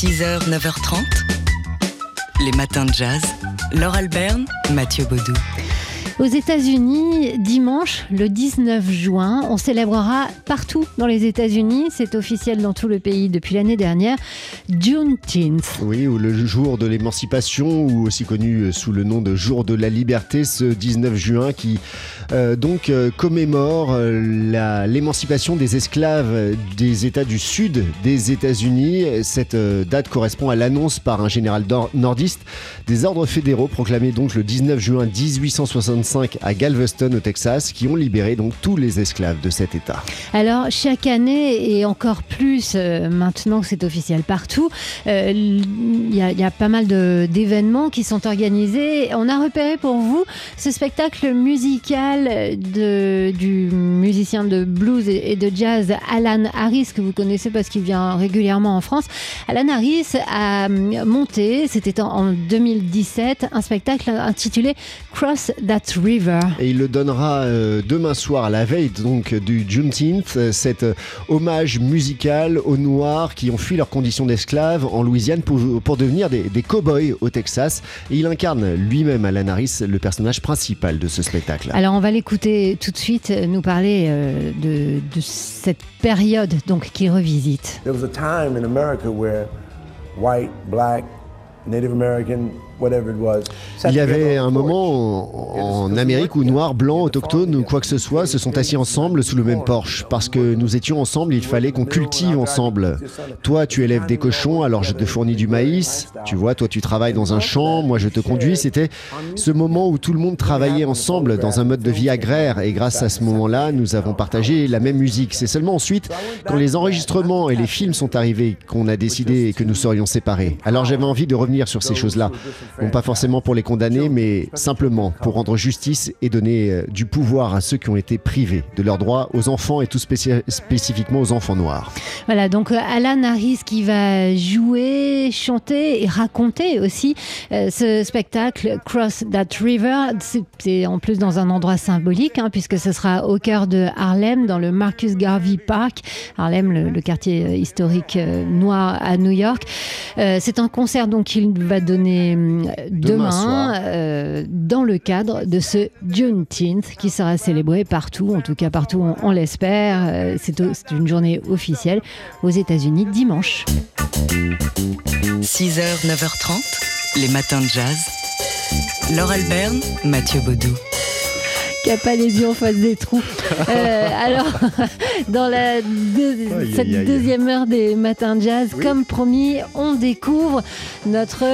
6h, 9h30, les matins de jazz. Laure Alberne, Mathieu Baudou. Aux États-Unis, dimanche, le 19 juin, on célébrera partout dans les États-Unis, c'est officiel dans tout le pays depuis l'année dernière, Juneteenth. Oui, ou le jour de l'émancipation, ou aussi connu sous le nom de jour de la liberté, ce 19 juin qui euh, donc euh, commémore euh, l'émancipation des esclaves des États du sud des États-Unis. Cette date correspond à l'annonce par un général nordiste des ordres fédéraux proclamés donc le 19 juin 1865 à Galveston au Texas qui ont libéré donc tous les esclaves de cet État. Alors chaque année et encore plus maintenant que c'est officiel partout, il y, y, a pas mal d'événements qui sont organisés. On a repéré pour vous ce spectacle musical de, du musicien de blues et de jazz Alan Harris que vous connaissez parce qu'il vient régulièrement en France. Alan Harris a monté, c'était en 2017, un spectacle intitulé Cross That River. Et il le donnera euh, demain soir à la veille donc du Juneteenth, euh, cet euh, hommage musical aux Noirs qui ont fui leurs conditions d'esclaves en Louisiane pour, pour devenir des, des cow-boys au Texas. Et il incarne lui-même Alan Harris, le personnage principal de ce spectacle. Alors on va l'écouter tout de suite nous parler euh, de, de, cette période donc qu'il revisite. There was a time in America where white, black, Native American il y avait un moment en Amérique où noirs, blancs, autochtones ou quoi que ce soit se sont assis ensemble sous le même porche. Parce que nous étions ensemble, il fallait qu'on cultive ensemble. Toi, tu élèves des cochons, alors je te fournis du maïs. Tu vois, toi, tu travailles dans un champ, moi, je te conduis. C'était ce moment où tout le monde travaillait ensemble dans un mode de vie agraire. Et grâce à ce moment-là, nous avons partagé la même musique. C'est seulement ensuite, quand les enregistrements et les films sont arrivés, qu'on a décidé que nous serions séparés. Alors j'avais envie de revenir sur ces choses-là. Non pas forcément pour les condamner, mais simplement pour rendre justice et donner euh, du pouvoir à ceux qui ont été privés de leurs droits, aux enfants et tout spécifiquement aux enfants noirs. Voilà, donc euh, Alan Harris qui va jouer, chanter et raconter aussi euh, ce spectacle Cross That River. C'est en plus dans un endroit symbolique, hein, puisque ce sera au cœur de Harlem, dans le Marcus Garvey Park. Harlem, le, le quartier historique euh, noir à New York. Euh, C'est un concert donc qu'il va donner demain, demain euh, dans le cadre de ce Juneteenth qui sera célébré partout, en tout cas partout on, on l'espère. Euh, C'est une journée officielle aux États-Unis dimanche. 6h, 9h30, les matins de jazz. Laure Alberne, Mathieu Baudou qui a pas les yeux en face des trous. Euh, alors, dans la deux, aïe, cette aïe, deuxième heure des matins de jazz, oui. comme promis, on découvre notre,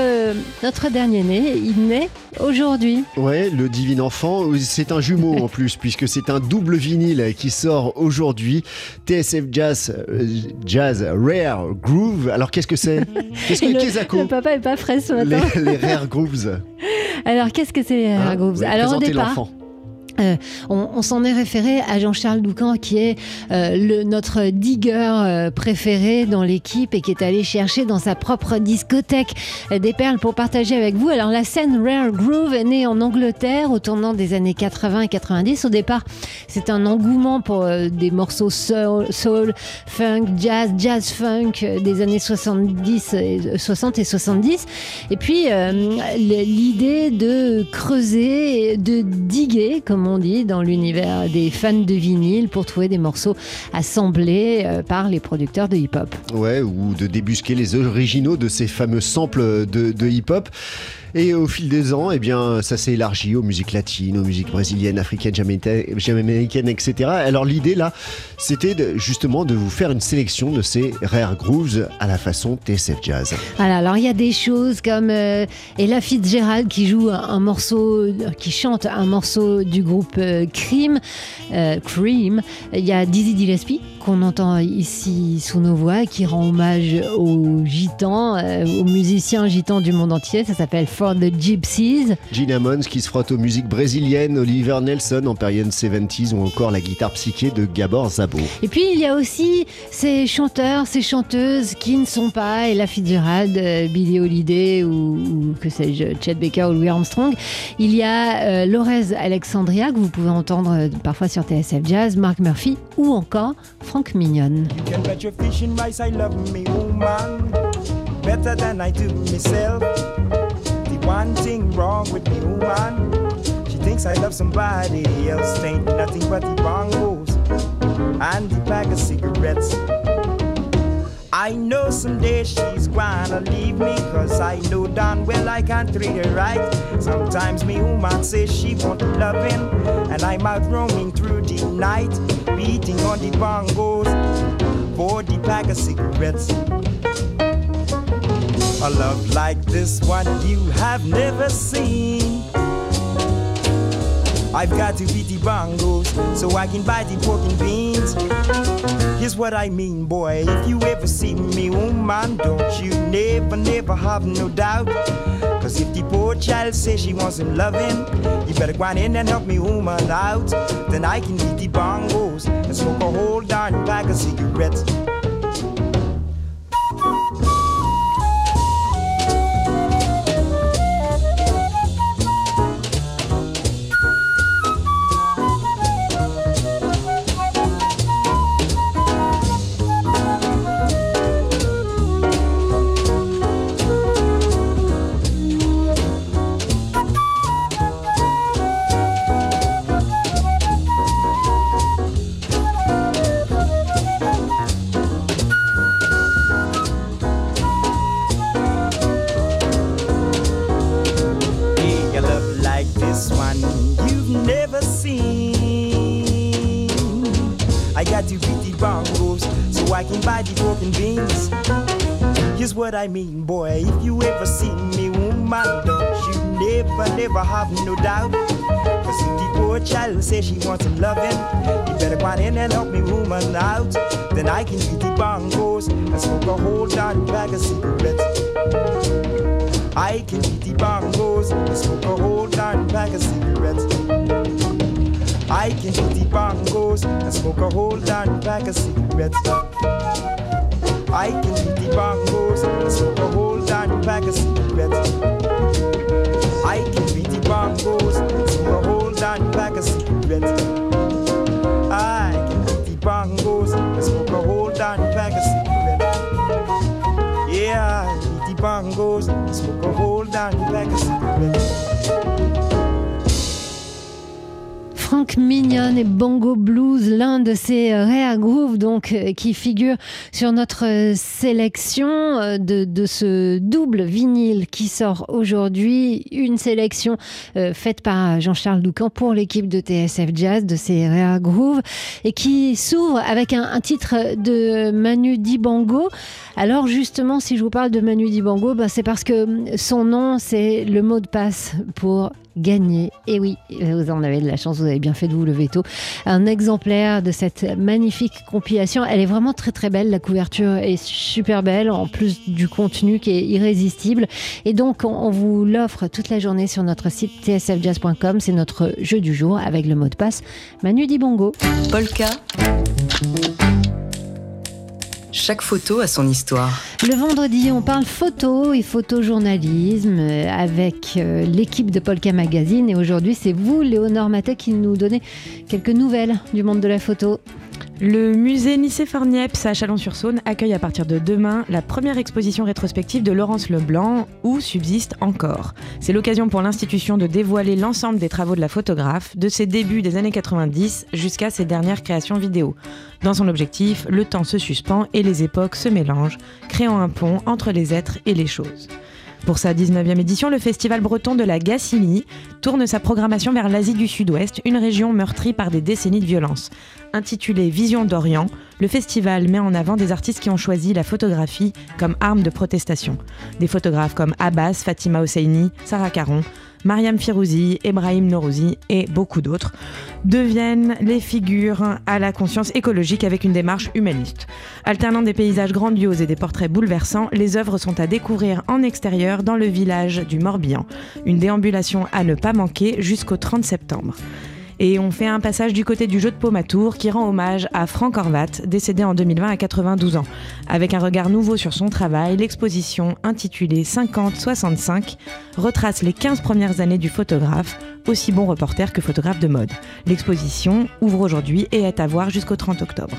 notre dernier né. Il naît aujourd'hui. Ouais, le divin enfant. C'est un jumeau en plus, puisque c'est un double vinyle qui sort aujourd'hui. TSF Jazz, euh, Jazz Rare Groove. Alors, qu'est-ce que c'est? Qu'est-ce que le, le papa est pas frais ce matin. Les, les Rare Grooves. Alors, qu'est-ce que c'est les Rare hein, Grooves? Alors, au départ. Euh, on, on s'en est référé à Jean-Charles Doucan qui est euh, le, notre digger euh, préféré dans l'équipe et qui est allé chercher dans sa propre discothèque euh, des perles pour partager avec vous. Alors la scène Rare Groove est née en Angleterre au tournant des années 80 et 90. Au départ, c'est un engouement pour euh, des morceaux soul, soul, funk, jazz, jazz funk des années 70 et, 60 et 70. Et puis l'idée de creuser, de diguer, comme dans l'univers des fans de vinyle pour trouver des morceaux assemblés euh, par les producteurs de hip-hop. Ouais, ou de débusquer les originaux de ces fameux samples de hip-hop. Et au fil des ans, eh bien, ça s'est élargi aux musiques latines, aux musiques brésiliennes, africaines, jamaïcaines, etc. Alors l'idée là, c'était justement de vous faire une sélection de ces rare grooves à la façon TSF Jazz. Alors il y a des choses comme euh, Ella Fitzgerald qui joue un, morceau, qui chante un morceau du groupe euh, Cream. Euh, Cream. Il y a Dizzy Gillespie qu'on entend ici sous nos voix, qui rend hommage aux gitans, euh, aux musiciens gitans du monde entier. Ça s'appelle For the Gypsies. Gina Mons qui se frotte aux musiques brésiliennes, Oliver Nelson en période 70s ou encore la guitare psyché de Gabor Zabo. Et puis il y a aussi ces chanteurs, ces chanteuses qui ne sont pas Ella Fitzgerald, euh, Billie Holiday ou, ou que sais-je, Chet Baker ou Louis Armstrong. Il y a euh, Lorez Alexandria que vous pouvez entendre euh, parfois sur TSF Jazz, Mark Murphy ou encore Franck Mignonne. better than I do myself. One thing wrong with me woman, she thinks I love somebody else. Ain't nothing but the bongos and the pack of cigarettes. I know someday she's gonna leave me, cause I know darn well I can't treat her right. Sometimes me woman says she want loving, and I'm out roaming through the night, beating on the bongos for the pack of cigarettes. A love like this one you have never seen. I've got to beat the bongos so I can buy the pork and beans. Here's what I mean, boy. If you ever see me, oh woman, don't you never, never have no doubt. Cause if the poor child says she wants some loving, you better go on in and help me, woman, out. Then I can beat the bongos and smoke a whole darn pack of cigarettes. What I mean, boy. If you ever see me, woman, don't you never, never have no doubt. Cause if the poor child says she wants some loving, you better go in and help me, woman, out. Then I can beat the bongos and smoke a whole darn bag of cigarettes. I can beat the bongos and smoke a whole darn bag of cigarettes. I can beat the bongos and smoke a whole darn bag of cigarettes. I can beat the bongos and smoke a whole darn pack of cigarettes. Mignon et Bongo Blues, l'un de ces euh, Rare Groove donc euh, qui figure sur notre euh, sélection de, ce double vinyle qui sort aujourd'hui, une sélection faite par Jean-Charles Doucan pour l'équipe de TSF Jazz de ces Rare Groove et qui s'ouvre avec un, titre de Manu Dibango. Alors justement, si je vous parle de Manu Dibango, ben c'est parce que son nom c'est le mot de passe pour gagner. Et oui, vous en avez de la chance, vous avez bien fait de vous lever tôt. Un exemplaire de cette magnifique compilation. Elle est vraiment très très belle. La couverture est super belle, en plus du contenu qui est irrésistible. Et donc, on vous l'offre toute la journée sur notre site tsfjazz.com. C'est notre jeu du jour avec le mot de passe Manu Dibongo. Polka. Chaque photo a son histoire. Le vendredi, on parle photo et photojournalisme avec euh, l'équipe de Polka Magazine. Et aujourd'hui, c'est vous, Léonore Matet, qui nous donnez quelques nouvelles du monde de la photo. Le musée Nicéphore-Niepce à Chalon-sur-Saône accueille à partir de demain la première exposition rétrospective de Laurence Leblanc, où subsiste encore? C'est l'occasion pour l'institution de dévoiler l'ensemble des travaux de la photographe, de ses débuts des années 90 jusqu'à ses dernières créations vidéo. Dans son objectif, le temps se suspend et les époques se mélangent, créant un pont entre les êtres et les choses. Pour sa 19e édition, le Festival breton de la Gacilly tourne sa programmation vers l'Asie du Sud-Ouest, une région meurtrie par des décennies de violence. Intitulé Vision d'Orient, le festival met en avant des artistes qui ont choisi la photographie comme arme de protestation. Des photographes comme Abbas, Fatima Hosseini, Sarah Caron, Mariam Firouzi, Ebrahim Norouzi et beaucoup d'autres, deviennent les figures à la conscience écologique avec une démarche humaniste. Alternant des paysages grandioses et des portraits bouleversants, les œuvres sont à découvrir en extérieur dans le village du Morbihan. Une déambulation à ne pas manquer jusqu'au 30 septembre. Et on fait un passage du côté du jeu de paume à Tours qui rend hommage à Franck Horvat, décédé en 2020 à 92 ans. Avec un regard nouveau sur son travail, l'exposition intitulée 50-65 retrace les 15 premières années du photographe, aussi bon reporter que photographe de mode. L'exposition ouvre aujourd'hui et est à voir jusqu'au 30 octobre.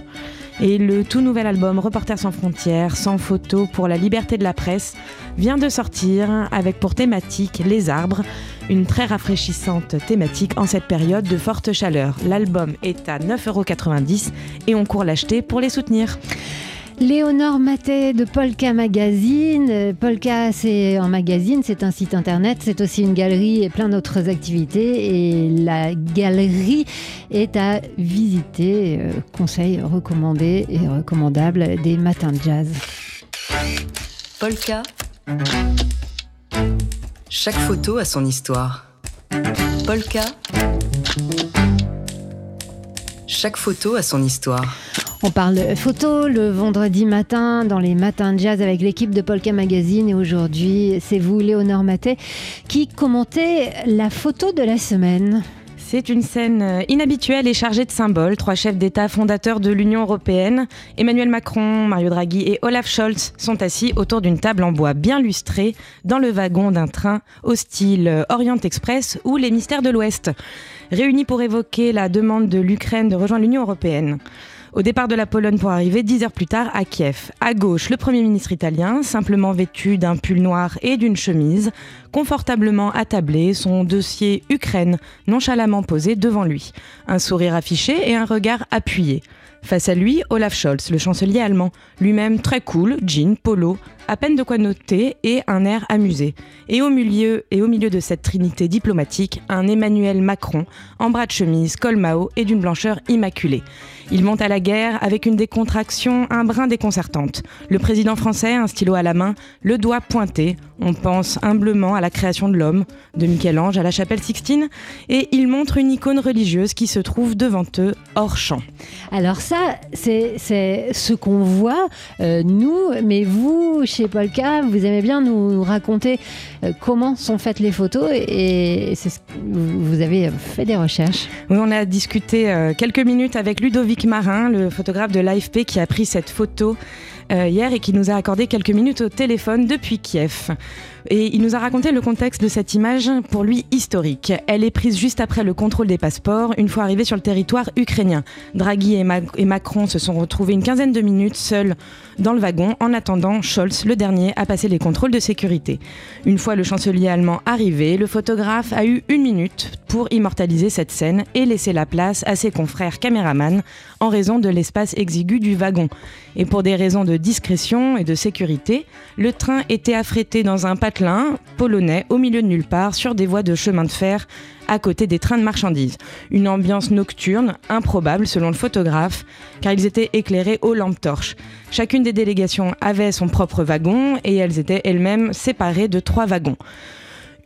Et le tout nouvel album Reporters sans frontières, sans photos pour la liberté de la presse, vient de sortir avec pour thématique les arbres, une très rafraîchissante thématique en cette période de forte chaleur. L'album est à 9,90€ et on court l'acheter pour les soutenir. Léonore Maté de Polka Magazine. Polka, c'est un magazine, c'est un site internet, c'est aussi une galerie et plein d'autres activités. Et la galerie est à visiter. Euh, conseil recommandé et recommandable des matins de jazz. Polka. Chaque photo a son histoire. Polka. Chaque photo a son histoire. On parle photo le vendredi matin dans les matins de jazz avec l'équipe de Polka Magazine et aujourd'hui c'est vous Léonore Matet qui commentez la photo de la semaine. C'est une scène euh, inhabituelle et chargée de symboles. Trois chefs d'État fondateurs de l'Union européenne, Emmanuel Macron, Mario Draghi et Olaf Scholz, sont assis autour d'une table en bois bien lustrée dans le wagon d'un train au style Orient Express ou les mystères de l'Ouest, réunis pour évoquer la demande de l'Ukraine de rejoindre l'Union européenne au départ de la Pologne pour arriver dix heures plus tard à Kiev. À gauche, le Premier ministre italien, simplement vêtu d'un pull noir et d'une chemise, confortablement attablé, son dossier Ukraine nonchalamment posé devant lui. Un sourire affiché et un regard appuyé. Face à lui, Olaf Scholz, le chancelier allemand, lui-même très cool, jean, polo, à peine de quoi noter et un air amusé. Et au milieu, et au milieu de cette trinité diplomatique, un Emmanuel Macron, en bras de chemise, col Mao et d'une blancheur immaculée. Il monte à la guerre avec une décontraction un brin déconcertante. Le président français, un stylo à la main, le doigt pointé. On pense humblement à la création de l'homme, de Michel-Ange à la chapelle Sixtine, et il montre une icône religieuse qui se trouve devant eux, hors champ. Alors ça, c'est ce qu'on voit, euh, nous, mais vous, chez Polka, vous aimez bien nous raconter euh, comment sont faites les photos, et, vous avez fait des recherches. Oui, on a discuté euh, quelques minutes avec Ludovic Marin, le photographe de l'AFP qui a pris cette photo euh, hier et qui nous a accordé quelques minutes au téléphone depuis Kiev. Et il nous a raconté le contexte de cette image, pour lui historique. Elle est prise juste après le contrôle des passeports, une fois arrivés sur le territoire ukrainien. Draghi et, Macron se sont retrouvés une quinzaine de minutes seuls dans le wagon, en attendant Scholz, le dernier, à passer les contrôles de sécurité. Une fois le chancelier allemand arrivé, le photographe a eu une minute pour immortaliser cette scène et laisser la place à ses confrères caméramans en raison de l'espace exigu du wagon. Et pour des raisons de discrétion et de sécurité, le train était affrété dans un polonais au milieu de nulle part sur des voies de chemin de fer à côté des trains de marchandises. Une ambiance nocturne, improbable selon le photographe, car ils étaient éclairés aux lampes torches. Chacune des délégations avait son propre wagon et elles étaient elles-mêmes séparées de trois wagons.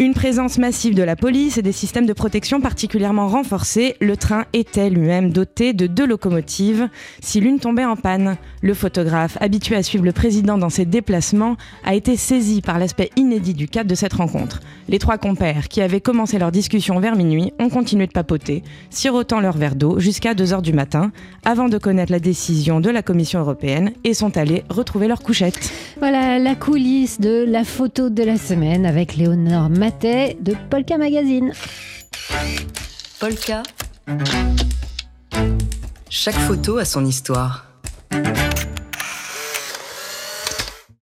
Une présence massive de la police et des systèmes de protection particulièrement renforcés, le train était lui-même doté de deux locomotives? Si l'une tombait en panne. Le photographe, habitué à suivre le président dans ses déplacements, a été saisi par l'aspect inédit du cadre de cette rencontre. Les trois compères, qui avaient commencé leur discussion vers minuit, ont continué de papoter, sirotant leur verre d'eau jusqu'à 2h du matin, avant de connaître la décision de la Commission européenne et sont allés retrouver leur couchette. Voilà la coulisse de la photo de la semaine avec Léonore de Polka Magazine. Polka. Chaque photo a son histoire.